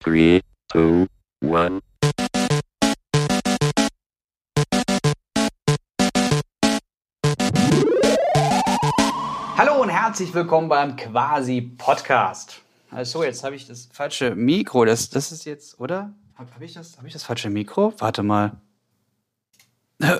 Three, two, one. Hallo und herzlich willkommen beim Quasi Podcast. Also jetzt habe ich das falsche Mikro. Das, das ist jetzt, oder? Habe hab ich, das, hab ich das falsche Mikro? Warte mal.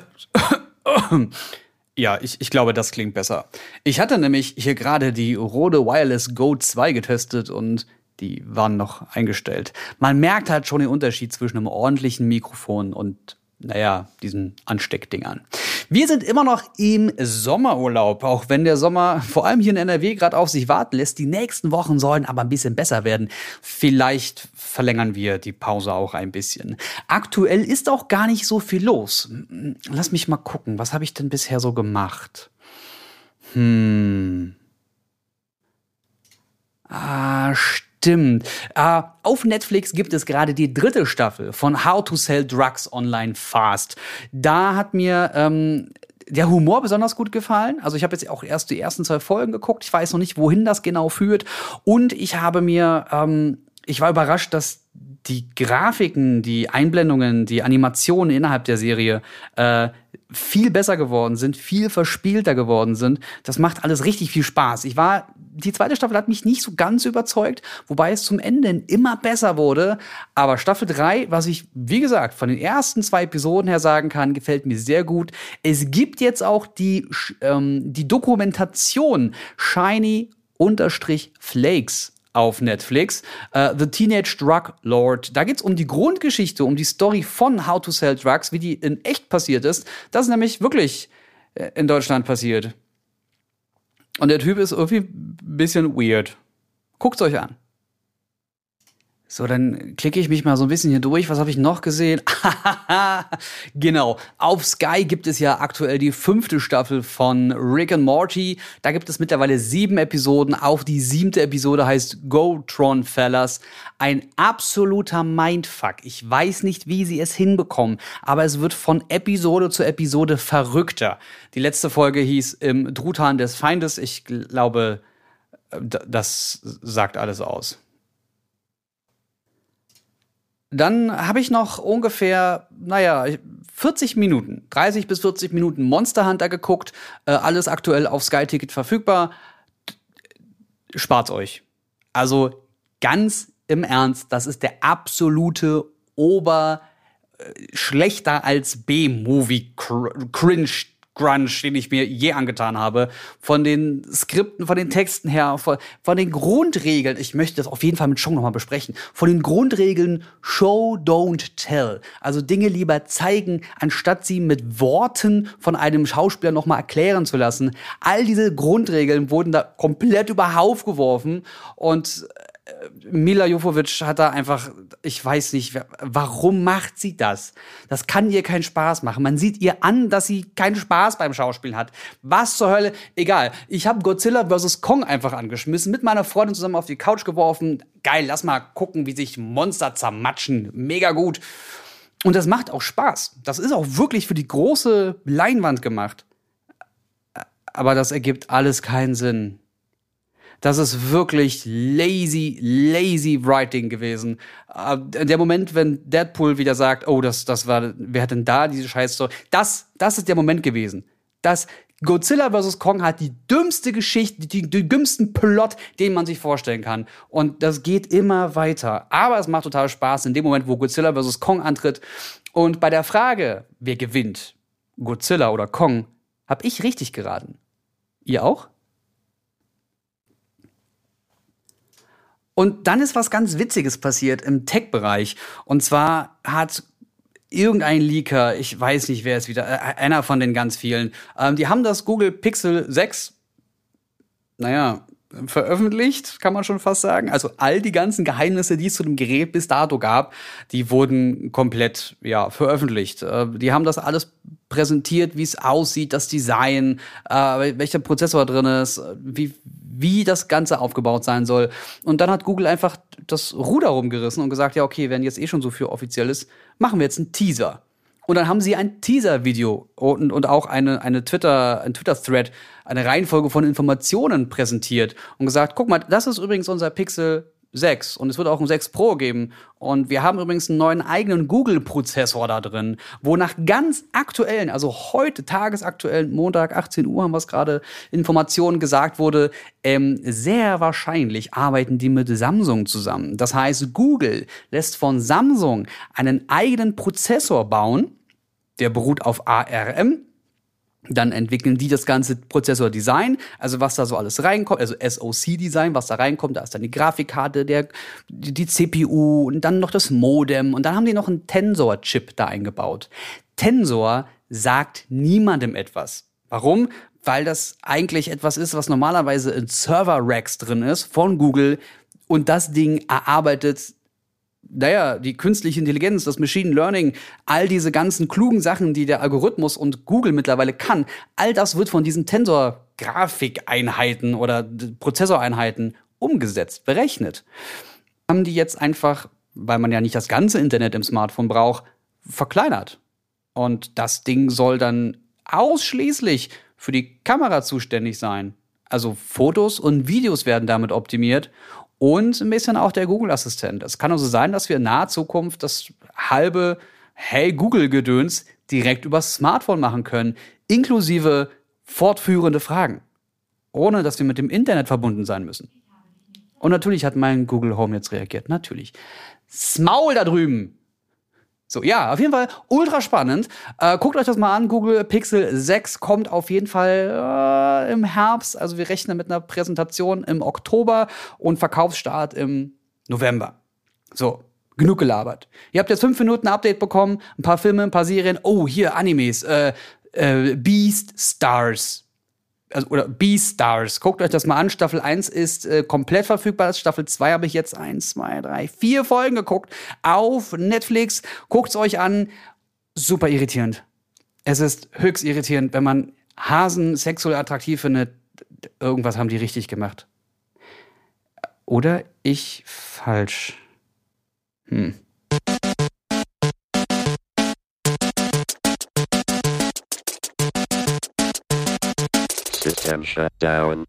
Ja, ich, ich glaube, das klingt besser. Ich hatte nämlich hier gerade die Rode Wireless Go 2 getestet und die waren noch eingestellt. Man merkt halt schon den Unterschied zwischen einem ordentlichen Mikrofon und naja, diesen Ansteckdingern. Wir sind immer noch im Sommerurlaub, auch wenn der Sommer vor allem hier in NRW gerade auf sich warten lässt. Die nächsten Wochen sollen aber ein bisschen besser werden. Vielleicht verlängern wir die Pause auch ein bisschen. Aktuell ist auch gar nicht so viel los. Lass mich mal gucken, was habe ich denn bisher so gemacht? Hm. Ah, stimmt. Äh, auf Netflix gibt es gerade die dritte Staffel von How to Sell Drugs Online Fast. Da hat mir ähm, der Humor besonders gut gefallen. Also ich habe jetzt auch erst die ersten zwei Folgen geguckt. Ich weiß noch nicht, wohin das genau führt. Und ich habe mir, ähm, ich war überrascht, dass die Grafiken, die Einblendungen, die Animationen innerhalb der Serie äh, viel besser geworden sind, viel verspielter geworden sind. Das macht alles richtig viel Spaß. Ich war, die zweite Staffel hat mich nicht so ganz überzeugt, wobei es zum Ende immer besser wurde. Aber Staffel 3, was ich, wie gesagt, von den ersten zwei Episoden her sagen kann, gefällt mir sehr gut. Es gibt jetzt auch die, ähm, die Dokumentation Shiny Flakes auf Netflix. Uh, The Teenage Drug Lord. Da geht es um die Grundgeschichte, um die Story von How to Sell Drugs, wie die in echt passiert ist. Das ist nämlich wirklich äh, in Deutschland passiert. Und der Typ ist irgendwie ein bisschen weird. Guckt's euch an. So, dann klicke ich mich mal so ein bisschen hier durch. Was habe ich noch gesehen? genau. Auf Sky gibt es ja aktuell die fünfte Staffel von Rick and Morty. Da gibt es mittlerweile sieben Episoden. Auch die siebte Episode heißt Go Tron Fellas. Ein absoluter Mindfuck. Ich weiß nicht, wie sie es hinbekommen, aber es wird von Episode zu Episode verrückter. Die letzte Folge hieß im Truthahn des Feindes. Ich glaube, das sagt alles aus. Dann habe ich noch ungefähr, naja, 40 Minuten, 30 bis 40 Minuten Monster Hunter geguckt. Äh, alles aktuell auf Sky Ticket verfügbar. Spart's euch. Also ganz im Ernst, das ist der absolute Ober äh, schlechter als B-Movie Cringe Grunge, den ich mir je angetan habe. Von den Skripten, von den Texten her, von, von den Grundregeln. Ich möchte das auf jeden Fall mit Chong nochmal besprechen. Von den Grundregeln Show, don't tell. Also Dinge lieber zeigen, anstatt sie mit Worten von einem Schauspieler nochmal erklären zu lassen. All diese Grundregeln wurden da komplett über Hauf geworfen und Mila Jovovich hat da einfach, ich weiß nicht, warum macht sie das? Das kann ihr keinen Spaß machen. Man sieht ihr an, dass sie keinen Spaß beim Schauspielen hat. Was zur Hölle? Egal. Ich habe Godzilla vs. Kong einfach angeschmissen, mit meiner Freundin zusammen auf die Couch geworfen. Geil, lass mal gucken, wie sich Monster zermatschen. Mega gut. Und das macht auch Spaß. Das ist auch wirklich für die große Leinwand gemacht. Aber das ergibt alles keinen Sinn. Das ist wirklich lazy, lazy Writing gewesen. Äh, der Moment, wenn Deadpool wieder sagt, oh, das, das war, wer hat denn da diese Scheißstory? Das, das ist der Moment gewesen. Das Godzilla vs. Kong hat die dümmste Geschichte, die, den dümmsten Plot, den man sich vorstellen kann. Und das geht immer weiter. Aber es macht total Spaß in dem Moment, wo Godzilla vs. Kong antritt. Und bei der Frage, wer gewinnt, Godzilla oder Kong, habe ich richtig geraten. Ihr auch? Und dann ist was ganz Witziges passiert im Tech-Bereich. Und zwar hat irgendein Leaker, ich weiß nicht, wer es wieder, äh, einer von den ganz vielen, ähm, die haben das Google Pixel 6, naja, veröffentlicht, kann man schon fast sagen. Also all die ganzen Geheimnisse, die es zu dem Gerät bis dato gab, die wurden komplett ja veröffentlicht. Äh, die haben das alles präsentiert, wie es aussieht, das Design, äh, welcher Prozessor drin ist, wie wie das Ganze aufgebaut sein soll. Und dann hat Google einfach das Ruder rumgerissen und gesagt, ja, okay, wenn jetzt eh schon so viel offiziell ist, machen wir jetzt einen Teaser. Und dann haben sie ein Teaser-Video und, und auch eine, eine Twitter, ein Twitter-Thread, eine Reihenfolge von Informationen präsentiert und gesagt, guck mal, das ist übrigens unser Pixel 6 und es wird auch ein 6 Pro geben. Und wir haben übrigens einen neuen eigenen Google-Prozessor da drin, wo nach ganz aktuellen, also heute tagesaktuellen, Montag 18 Uhr haben wir es gerade, Informationen gesagt wurde, ähm, sehr wahrscheinlich arbeiten die mit Samsung zusammen. Das heißt, Google lässt von Samsung einen eigenen Prozessor bauen, der beruht auf ARM, dann entwickeln die das ganze Prozessor-Design, also was da so alles reinkommt, also SoC-Design, was da reinkommt, da ist dann die Grafikkarte, der, die CPU und dann noch das Modem und dann haben die noch einen Tensor-Chip da eingebaut. Tensor sagt niemandem etwas. Warum? Weil das eigentlich etwas ist, was normalerweise in Server-Racks drin ist von Google und das Ding erarbeitet naja, die künstliche Intelligenz, das Machine Learning, all diese ganzen klugen Sachen, die der Algorithmus und Google mittlerweile kann, all das wird von diesen Tensor-Grafikeinheiten oder Prozessoreinheiten umgesetzt, berechnet. Haben die jetzt einfach, weil man ja nicht das ganze Internet im Smartphone braucht, verkleinert. Und das Ding soll dann ausschließlich für die Kamera zuständig sein. Also Fotos und Videos werden damit optimiert und ein bisschen auch der Google-Assistent. Es kann also sein, dass wir in naher Zukunft das halbe Hey Google-Gedöns direkt übers Smartphone machen können, inklusive fortführende Fragen, ohne dass wir mit dem Internet verbunden sein müssen. Und natürlich hat mein Google Home jetzt reagiert. Natürlich. Smaul da drüben! So, ja, auf jeden Fall ultra spannend. Äh, guckt euch das mal an. Google Pixel 6 kommt auf jeden Fall äh, im Herbst. Also wir rechnen mit einer Präsentation im Oktober und Verkaufsstart im November. So, genug gelabert. Ihr habt jetzt fünf Minuten Update bekommen, ein paar Filme, ein paar Serien. Oh, hier Animes. Äh, äh, Beast Stars also, oder B-Stars. Guckt euch das mal an. Staffel 1 ist äh, komplett verfügbar. Staffel 2 habe ich jetzt 1, 2, 3, 4 Folgen geguckt auf Netflix. Guckt es euch an. Super irritierend. Es ist höchst irritierend, wenn man Hasen sexuell attraktiv findet. Irgendwas haben die richtig gemacht. Oder ich falsch. Hm. System shut down.